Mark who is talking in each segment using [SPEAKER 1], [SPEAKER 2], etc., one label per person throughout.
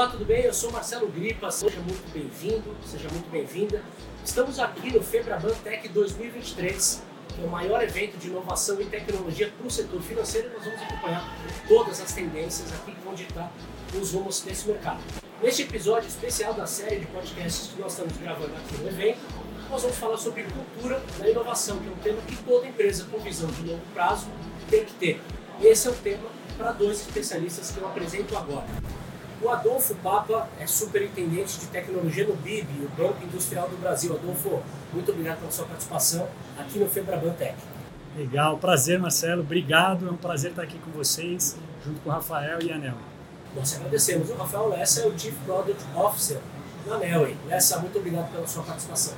[SPEAKER 1] Olá, tudo bem? Eu sou Marcelo Gripa, seja muito bem-vindo, seja muito bem-vinda. Estamos aqui no Febraban Tech 2023, que é o maior evento de inovação e tecnologia para o setor financeiro e nós vamos acompanhar todas as tendências aqui que vão ditar os rumos desse mercado. Neste episódio especial da série de podcasts que nós estamos gravando aqui no evento, nós vamos falar sobre cultura da inovação, que é um tema que toda empresa com visão de longo prazo tem que ter. Esse é o tema para dois especialistas que eu apresento agora. O Adolfo Papa é superintendente de tecnologia no BIB, o Banco Industrial do Brasil. Adolfo, muito obrigado pela sua participação aqui no Febraban Tech.
[SPEAKER 2] Legal, prazer Marcelo, obrigado, é um prazer estar aqui com vocês, junto com o Rafael e a Nel.
[SPEAKER 1] Nós agradecemos. O Rafael Lessa é o Chief Product Officer da Nelway. Lessa, muito obrigado pela sua participação.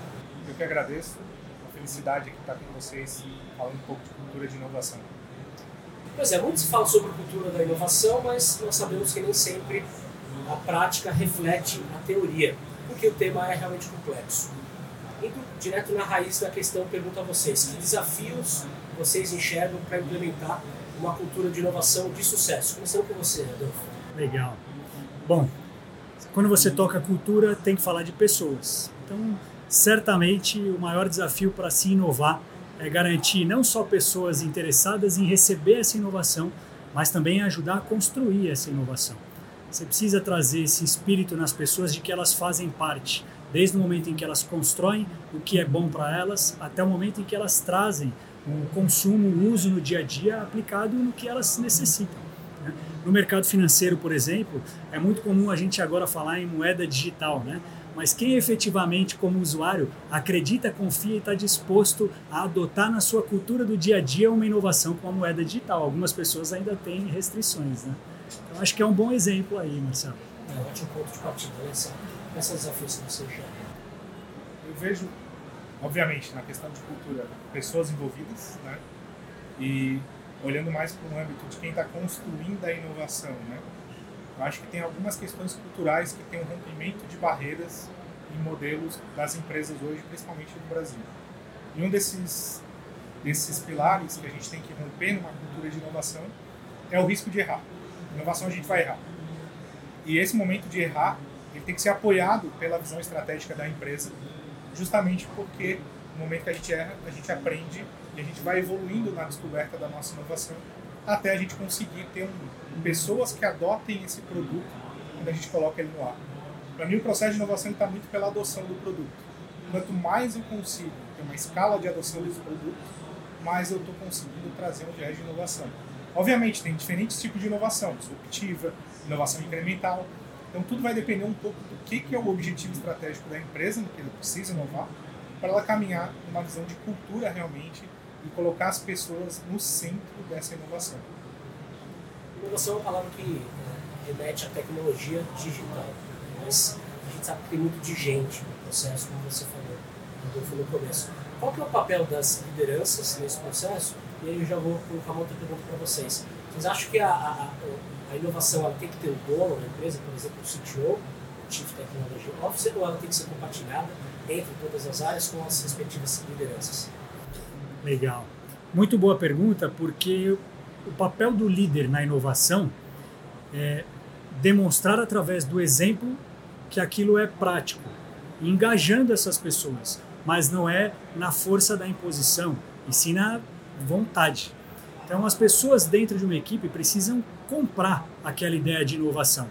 [SPEAKER 3] Eu que agradeço, uma felicidade aqui estar com vocês falando um pouco de cultura de inovação.
[SPEAKER 1] Pois é, muito se fala sobre cultura da inovação, mas nós sabemos que nem sempre a prática reflete a teoria, porque o tema é realmente complexo. Indo direto na raiz da questão, pergunto a vocês: que desafios vocês enxergam para implementar uma cultura de inovação de sucesso? Começando com você, Adolfo.
[SPEAKER 2] Legal. Bom, quando você toca cultura, tem que falar de pessoas. Então, certamente, o maior desafio para se inovar é garantir não só pessoas interessadas em receber essa inovação, mas também ajudar a construir essa inovação. Você precisa trazer esse espírito nas pessoas de que elas fazem parte, desde o momento em que elas constroem o que é bom para elas, até o momento em que elas trazem o consumo, o uso no dia a dia aplicado no que elas necessitam. Né? No mercado financeiro, por exemplo, é muito comum a gente agora falar em moeda digital, né? mas quem efetivamente, como usuário, acredita, confia e está disposto a adotar na sua cultura do dia a dia uma inovação com a moeda digital? Algumas pessoas ainda têm restrições. Né? Eu acho que é um bom exemplo aí, Marcelo.
[SPEAKER 1] É um ótimo ponto de partida né? nessa desafios que você já.
[SPEAKER 3] Eu vejo, obviamente, na questão de cultura, pessoas envolvidas, né? E olhando mais para o âmbito de quem está construindo a inovação, né? Eu acho que tem algumas questões culturais que têm um rompimento de barreiras em modelos das empresas hoje, principalmente no Brasil. E um desses, desses pilares que a gente tem que romper numa cultura de inovação é o risco de errar. Inovação a gente vai errar. E esse momento de errar, ele tem que ser apoiado pela visão estratégica da empresa, justamente porque no momento que a gente erra, a gente aprende e a gente vai evoluindo na descoberta da nossa inovação até a gente conseguir ter um, pessoas que adotem esse produto quando a gente coloca ele no ar. Para mim, o processo de inovação está muito pela adoção do produto. Quanto mais eu consigo ter uma escala de adoção desse produto, mais eu estou conseguindo trazer um viés de inovação. Obviamente, tem diferentes tipos de inovação, disruptiva, inovação incremental. Então, tudo vai depender um pouco do que, que é o objetivo estratégico da empresa, no que ela precisa inovar, para ela caminhar numa visão de cultura realmente e colocar as pessoas no centro dessa inovação.
[SPEAKER 1] Inovação é uma palavra que é, remete à tecnologia digital, mas a gente sabe que tem muito de gente no processo, como você falou, Adolfo, no começo. Qual que é o papel das lideranças nesse processo? E aí eu já vou colocar uma outra pergunta para vocês. Vocês acham que a, a, a inovação ela tem que ter um dono na empresa, por exemplo, o CTO, o Chief Technology Officer, ou ela tem que ser compartilhada entre todas as áreas com as respectivas lideranças?
[SPEAKER 2] Legal. Muito boa pergunta, porque o papel do líder na inovação é demonstrar através do exemplo que aquilo é prático, engajando essas pessoas, mas não é na força da imposição, e sim na vontade. Então, as pessoas dentro de uma equipe precisam comprar aquela ideia de inovação.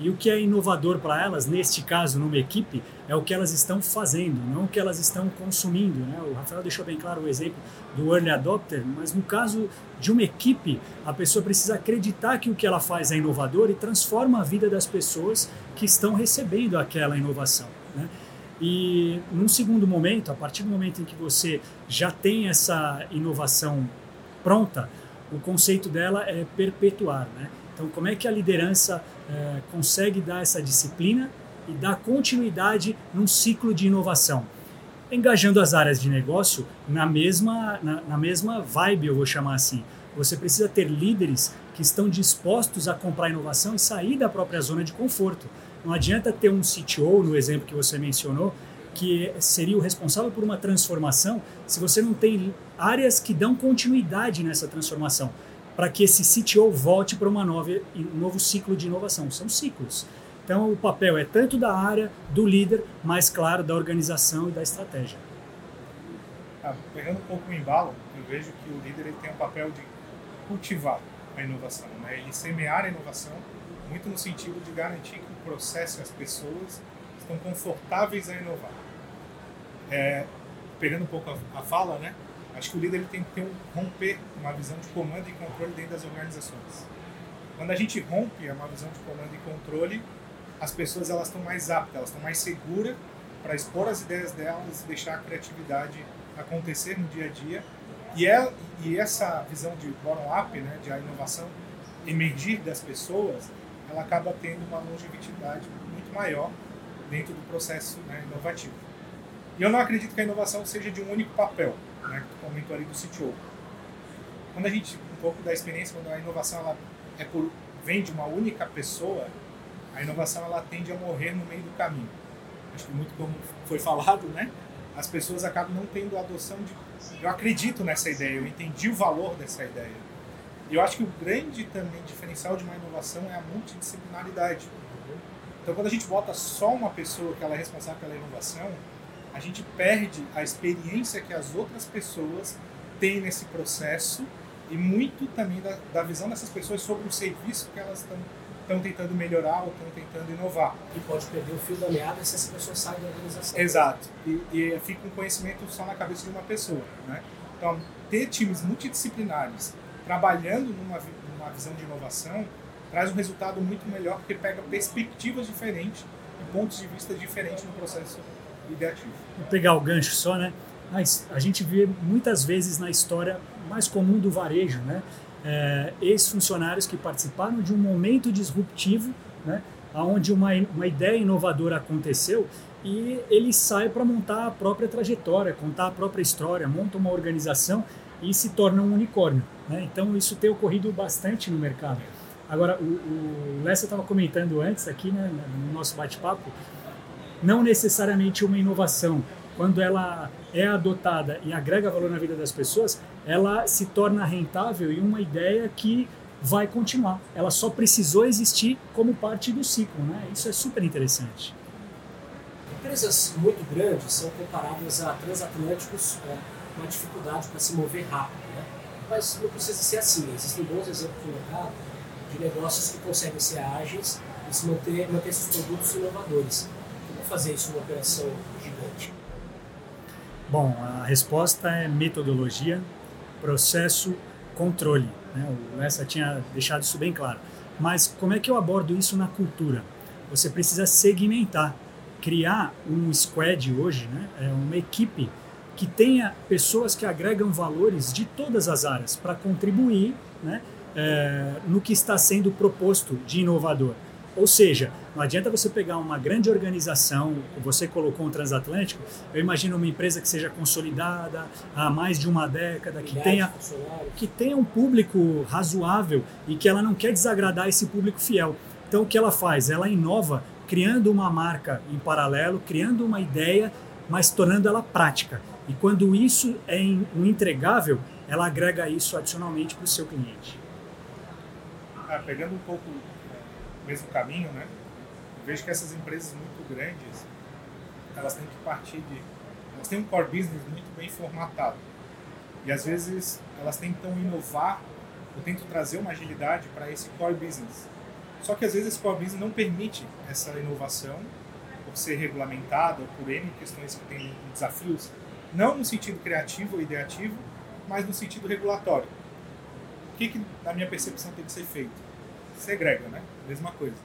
[SPEAKER 2] E o que é inovador para elas, neste caso, numa equipe, é o que elas estão fazendo, não o que elas estão consumindo. Né? O Rafael deixou bem claro o exemplo do early adopter, mas no caso de uma equipe, a pessoa precisa acreditar que o que ela faz é inovador e transforma a vida das pessoas que estão recebendo aquela inovação. Né? E num segundo momento, a partir do momento em que você já tem essa inovação pronta, o conceito dela é perpetuar. Né? Então, como é que a liderança é, consegue dar essa disciplina e dar continuidade num ciclo de inovação? Engajando as áreas de negócio na mesma, na, na mesma vibe, eu vou chamar assim. Você precisa ter líderes que estão dispostos a comprar inovação e sair da própria zona de conforto. Não adianta ter um CTO, no exemplo que você mencionou, que seria o responsável por uma transformação, se você não tem áreas que dão continuidade nessa transformação para que esse CTO volte para um novo ciclo de inovação. São ciclos. Então o papel é tanto da área, do líder, mas claro, da organização e da estratégia.
[SPEAKER 3] Ah, pegando um pouco o embalo, eu vejo que o líder ele tem o papel de cultivar a inovação, né? ele semear a inovação, muito no sentido de garantir que o processo e as pessoas estão confortáveis a inovar. É, pegando um pouco a, a, fala, né? acho que o líder ele tem que ter um, romper uma visão de comando e controle dentro das organizações. Quando a gente rompe uma visão de comando e controle, as pessoas elas estão mais aptas, elas estão mais seguras para expor as ideias delas e deixar a criatividade acontecer no dia a dia. E, é, e essa visão de bottom-up, né, de a inovação emergir das pessoas, ela acaba tendo uma longevidade muito maior dentro do processo né, inovativo. E eu não acredito que a inovação seja de um único papel, né, que tu comentou ali do CTO. Quando a gente, um pouco da experiência, quando a inovação ela é por, vem de uma única pessoa, a inovação ela tende a morrer no meio do caminho. Acho que muito como foi falado, né? As pessoas acabam não tendo adoção de eu acredito nessa ideia, eu entendi o valor dessa ideia. Eu acho que o grande também diferencial de uma inovação é a multidisciplinaridade. Então, quando a gente bota só uma pessoa que ela é responsável pela inovação, a gente perde a experiência que as outras pessoas têm nesse processo e muito também da, da visão dessas pessoas sobre o serviço que elas estão estão tentando melhorar ou estão tentando inovar.
[SPEAKER 1] E pode perder o fio da meada se essa pessoa sai da organização.
[SPEAKER 3] Exato. E, e fica um conhecimento só na cabeça de uma pessoa. Né? Então, ter times multidisciplinares trabalhando numa, numa visão de inovação traz um resultado muito melhor porque pega perspectivas diferentes e pontos de vista diferentes no processo ideativo.
[SPEAKER 2] Vou pegar o gancho só, né? Mas a gente vê muitas vezes na história mais comum do varejo, né? É, ex-funcionários que participaram de um momento disruptivo, né? Onde uma, uma ideia inovadora aconteceu e ele sai para montar a própria trajetória, contar a própria história, monta uma organização e se torna um unicórnio. Né? Então isso tem ocorrido bastante no mercado. Agora, o, o Lessa estava comentando antes aqui né, no nosso bate-papo, não necessariamente uma inovação, quando ela é adotada e agrega valor na vida das pessoas, ela se torna rentável e uma ideia que vai continuar. Ela só precisou existir como parte do ciclo, né? Isso é super interessante.
[SPEAKER 1] Empresas muito grandes são comparadas a transatlânticos é, com uma dificuldade para se mover rápido, né? Mas não precisa ser assim. Existem bons exemplos no mercado de negócios que conseguem ser ágeis e se manter, manter seus produtos inovadores. Como fazer isso numa operação gigante?
[SPEAKER 2] Bom, a resposta é metodologia, processo, controle. Né? O Lessa tinha deixado isso bem claro. Mas como é que eu abordo isso na cultura? Você precisa segmentar, criar um squad hoje, né? é uma equipe que tenha pessoas que agregam valores de todas as áreas para contribuir né? É, no que está sendo proposto de inovador. Ou seja, não adianta você pegar uma grande organização, você colocou um transatlântico, eu imagino uma empresa que seja consolidada há mais de uma década, que tenha, que tenha um público razoável e que ela não quer desagradar esse público fiel. Então o que ela faz? Ela inova criando uma marca em paralelo, criando uma ideia, mas tornando ela prática. E quando isso é um entregável, ela agrega isso adicionalmente para o seu cliente.
[SPEAKER 3] Ah, pegando um pouco o mesmo caminho, né? Vejo que essas empresas muito grandes, elas têm que partir de... Elas têm um core business muito bem formatado. E às vezes elas tentam inovar, ou tentam trazer uma agilidade para esse core business. Só que às vezes esse core business não permite essa inovação, por ser regulamentado, por N questões que têm desafios, não no sentido criativo ou ideativo, mas no sentido regulatório. O que, que na minha percepção, tem que ser feito? Segrega, né? Mesma coisa.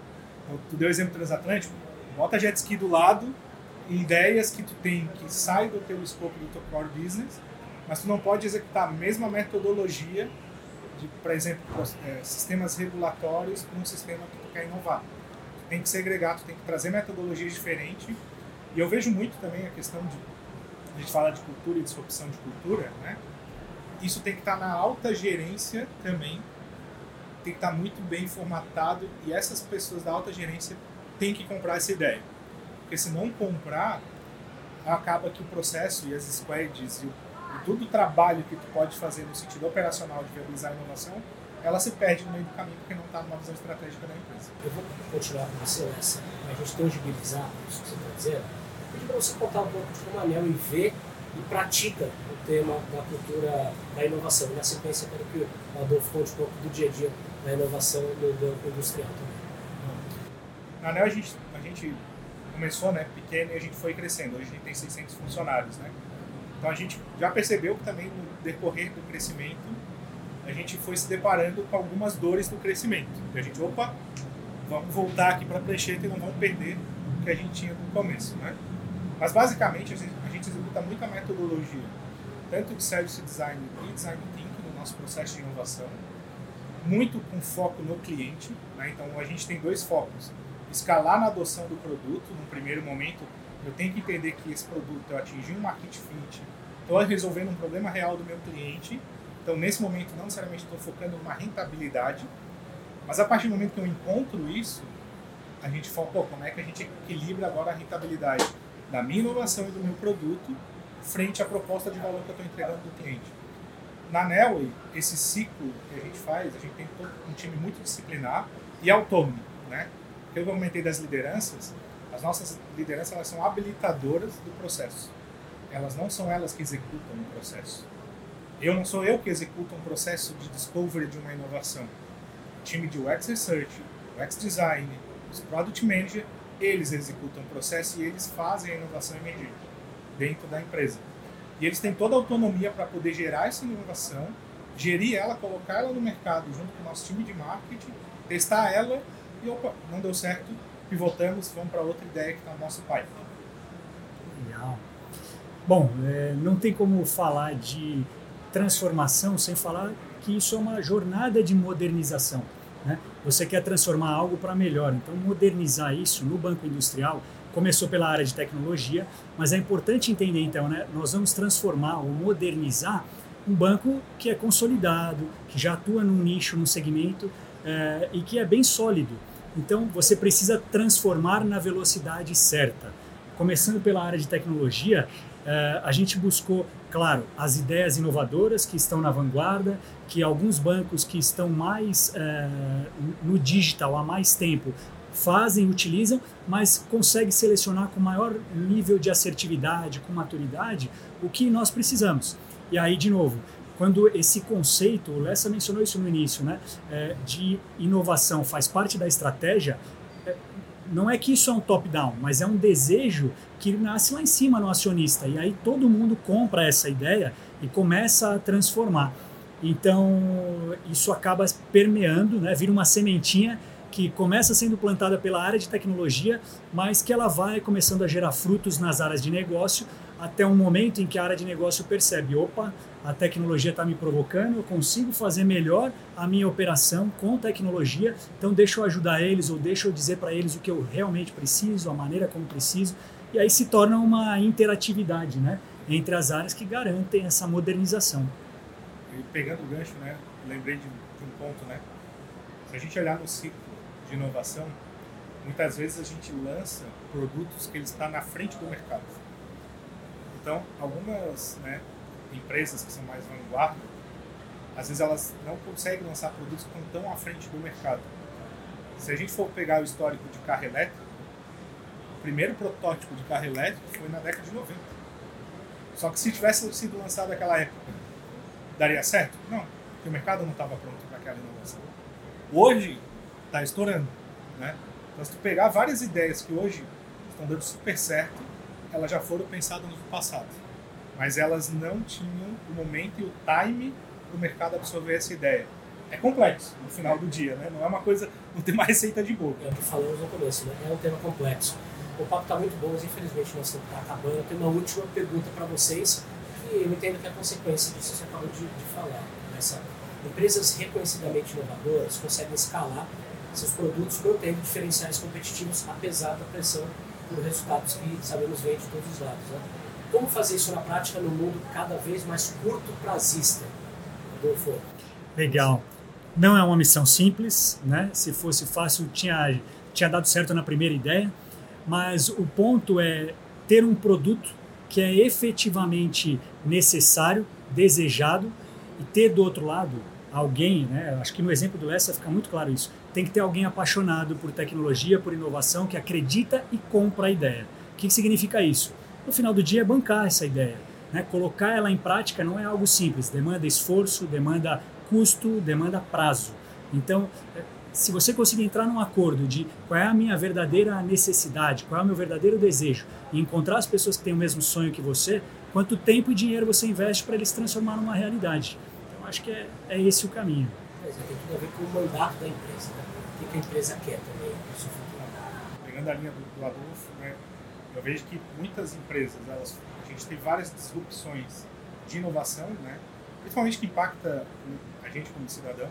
[SPEAKER 3] Então, tu deu o exemplo transatlântico, bota jet ski do lado, ideias que tu tem que saem do teu escopo do teu core business, mas tu não pode executar a mesma metodologia de, por exemplo, é, sistemas regulatórios para um sistema que tu quer inovar. Tu tem que segregar, tu tem que trazer metodologias diferentes. E eu vejo muito também a questão de a gente fala de cultura e disrupção de cultura, né? Isso tem que estar na alta gerência também tem que estar muito bem formatado e essas pessoas da alta gerência têm que comprar essa ideia. Porque se não comprar, acaba que o processo e as squads e, o, e todo o trabalho que tu pode fazer no sentido operacional de viabilizar a inovação ela se perde no meio do caminho porque não está numa visão estratégica da empresa.
[SPEAKER 1] Eu vou continuar com você nessa, para a gente tangibilizar isso que você está dizendo. Pedir para você contar um pouco de como a Nel vê e pratica o tema da cultura da inovação. E na sequência, quero que o Adolfo conte um pouco do dia a dia da inovação no banco industrial também.
[SPEAKER 3] Na ANEL a gente, a gente começou né, pequeno e a gente foi crescendo. Hoje a gente tem 600 funcionários. Né? Então a gente já percebeu que também no decorrer do crescimento a gente foi se deparando com algumas dores do crescimento. E a gente, opa, vamos voltar aqui para a prancheta e não vamos perder o que a gente tinha no começo. Né? Mas basicamente a gente, executa muita metodologia, tanto de service design e design thinking no nosso processo de inovação, muito com foco no cliente. Né? Então a gente tem dois focos escalar na adoção do produto, no primeiro momento, eu tenho que entender que esse produto eu atingi um market fit, estou resolvendo um problema real do meu cliente, então nesse momento não necessariamente estou focando numa rentabilidade, mas a partir do momento que eu encontro isso, a gente foca, como é que a gente equilibra agora a rentabilidade da minha inovação e do meu produto frente à proposta de valor que eu estou entregando do cliente. Na Nelway, esse ciclo que a gente faz, a gente tem um time muito disciplinar e autônomo, né? eu comentei das lideranças, as nossas lideranças elas são habilitadoras do processo. Elas não são elas que executam o processo. Eu não sou eu que executo um processo de discovery de uma inovação. O time de UX Research, UX Design, os Product Manager, eles executam o processo e eles fazem a inovação emergente dentro da empresa. E eles têm toda a autonomia para poder gerar essa inovação, gerir ela, colocar ela no mercado junto com o nosso time de marketing, testar ela e opa, não deu certo, pivotamos, fomos para outra ideia que está no nosso pai.
[SPEAKER 2] Legal. Bom, é, não tem como falar de transformação sem falar que isso é uma jornada de modernização. Né? Você quer transformar algo para melhor, então modernizar isso no banco industrial começou pela área de tecnologia, mas é importante entender então, né? Nós vamos transformar ou modernizar um banco que é consolidado, que já atua num nicho, num segmento é, e que é bem sólido. Então você precisa transformar na velocidade certa. Começando pela área de tecnologia, é, a gente buscou, claro, as ideias inovadoras que estão na vanguarda, que alguns bancos que estão mais é, no digital há mais tempo fazem, utilizam, mas consegue selecionar com maior nível de assertividade, com maturidade, o que nós precisamos. E aí, de novo, quando esse conceito, o Lessa mencionou isso no início, né, é, de inovação faz parte da estratégia, não é que isso é um top-down, mas é um desejo que nasce lá em cima no acionista. E aí todo mundo compra essa ideia e começa a transformar. Então, isso acaba permeando, né, vira uma sementinha que começa sendo plantada pela área de tecnologia, mas que ela vai começando a gerar frutos nas áreas de negócio, até um momento em que a área de negócio percebe: opa, a tecnologia está me provocando, eu consigo fazer melhor a minha operação com tecnologia, então deixa eu ajudar eles ou deixa eu dizer para eles o que eu realmente preciso, a maneira como preciso, e aí se torna uma interatividade né, entre as áreas que garantem essa modernização.
[SPEAKER 3] E pegando o gancho, né, lembrei de, de um ponto, né? Se a gente olhar no ciclo de inovação, muitas vezes a gente lança produtos que ele está na frente do mercado. Então, algumas né, empresas que são mais vanguarda, às vezes elas não conseguem lançar produtos que estão tão à frente do mercado. Se a gente for pegar o histórico de carro elétrico, o primeiro protótipo de carro elétrico foi na década de 90. Só que se tivesse sido lançado naquela época, daria certo? Não, porque o mercado não estava pronto para aquela inovação. Hoje, está estourando. Né? Então, se tu pegar várias ideias que hoje estão dando super certo, elas já foram pensadas no passado mas elas não tinham o momento e o time para o mercado absorver essa ideia. É complexo no final do dia, né? Não é uma coisa, não tem uma receita de bolo.
[SPEAKER 1] É o que falamos no começo, né? É um tema complexo. O papo está muito bom, mas infelizmente nós estamos acabando. Eu tenho uma última pergunta para vocês, que eu entendo que é consequência disso que você acabou de, de falar. Nessa, empresas reconhecidamente inovadoras conseguem escalar seus produtos mantendo diferenciais competitivos, apesar da pressão por resultados que sabemos vem de todos os lados. Né? Como fazer isso na prática no mundo cada vez mais curto prazista? Adolfo.
[SPEAKER 2] Legal. Não é uma missão simples, né? Se fosse fácil, tinha, tinha dado certo na primeira ideia. Mas o ponto é ter um produto que é efetivamente necessário, desejado, e ter do outro lado alguém, né? Acho que no exemplo do Lessa fica muito claro isso. Tem que ter alguém apaixonado por tecnologia, por inovação, que acredita e compra a ideia. O que significa isso? No final do dia, é bancar essa ideia. Né? Colocar ela em prática não é algo simples, demanda esforço, demanda custo, demanda prazo. Então, é, se você conseguir entrar num acordo de qual é a minha verdadeira necessidade, qual é o meu verdadeiro desejo, e encontrar as pessoas que têm o mesmo sonho que você, quanto tempo e dinheiro você investe para eles transformar numa realidade. Então, acho que é, é esse o caminho.
[SPEAKER 1] Mas tem tudo a ver com o mandato da empresa, né? o que a empresa quer também no seu futuro.
[SPEAKER 3] Pegando a linha do, do Adolfo, né, eu vejo que muitas empresas, elas, a gente tem várias disrupções de inovação, né, principalmente que impacta a gente como cidadão,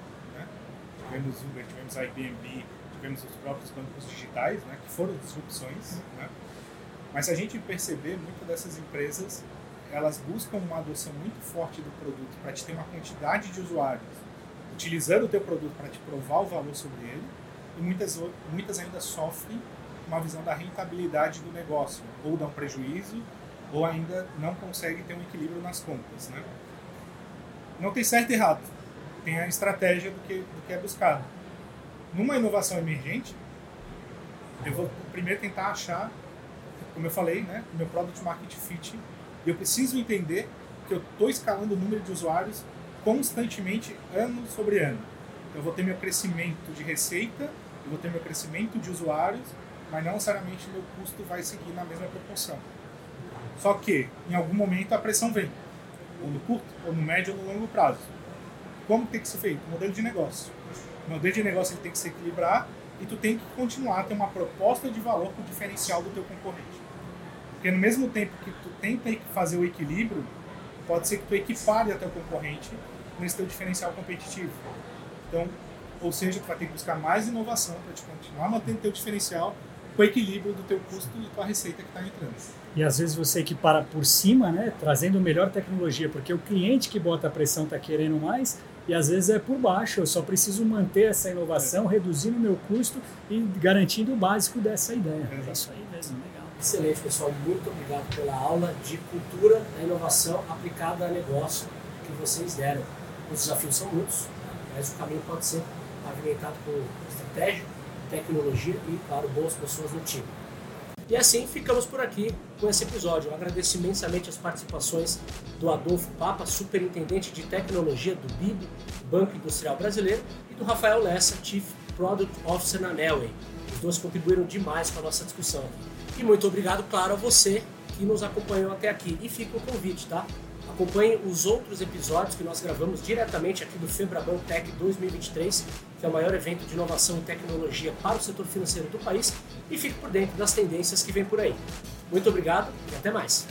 [SPEAKER 3] tivemos Uber, tivemos Airbnb, tivemos os próprios bancos digitais, né, que foram disrupções. Né? Mas se a gente perceber, muitas dessas empresas elas buscam uma adoção muito forte do produto para te ter uma quantidade de usuários utilizando o teu produto para te provar o valor sobre ele e muitas, muitas ainda sofrem uma visão da rentabilidade do negócio ou dão prejuízo ou ainda não conseguem ter um equilíbrio nas contas. Né? Não tem certo e errado tem a estratégia do que, do que é buscado. Numa inovação emergente, eu vou primeiro tentar achar, como eu falei, né, o meu product market fit, eu preciso entender que eu estou escalando o número de usuários constantemente, ano sobre ano. Então, eu vou ter meu crescimento de receita, eu vou ter meu crescimento de usuários, mas não necessariamente meu custo vai seguir na mesma proporção. Só que, em algum momento, a pressão vem, ou no curto, ou no médio, ou no longo prazo. Como tem que ser feito? Modelo de negócio. O modelo de negócio ele tem que se equilibrar e tu tem que continuar a ter uma proposta de valor com o diferencial do teu concorrente. Porque no mesmo tempo que tu tenta fazer o equilíbrio, pode ser que tu equipare a teu concorrente nesse teu diferencial competitivo. Então, ou seja, tu vai ter que buscar mais inovação para te continuar mantendo teu diferencial com o equilíbrio do teu custo e tua receita que está entrando.
[SPEAKER 2] E às vezes você equipara por cima, né, trazendo melhor tecnologia, porque o cliente que bota a pressão está querendo mais e às vezes é por baixo. Eu só preciso manter essa inovação, é. reduzindo o meu custo e garantindo o básico dessa ideia. É, é isso aí mesmo, legal.
[SPEAKER 1] Excelente, pessoal. Muito obrigado pela aula de cultura da inovação aplicada a negócio que vocês deram. Os desafios são muitos, mas o caminho pode ser pavimentado por estratégia, tecnologia e, claro, boas pessoas no time. E assim ficamos por aqui com esse episódio. Eu agradeço imensamente as participações do Adolfo Papa, superintendente de tecnologia do BIB, Banco Industrial Brasileiro, e do Rafael Lessa, Chief Product Officer na Nelway. Os dois contribuíram demais com a nossa discussão aqui. E muito obrigado, claro, a você que nos acompanhou até aqui. E fica o convite, tá? Acompanhe os outros episódios que nós gravamos diretamente aqui do Febraban Tech 2023, que é o maior evento de inovação e tecnologia para o setor financeiro do país, e fique por dentro das tendências que vem por aí. Muito obrigado e até mais!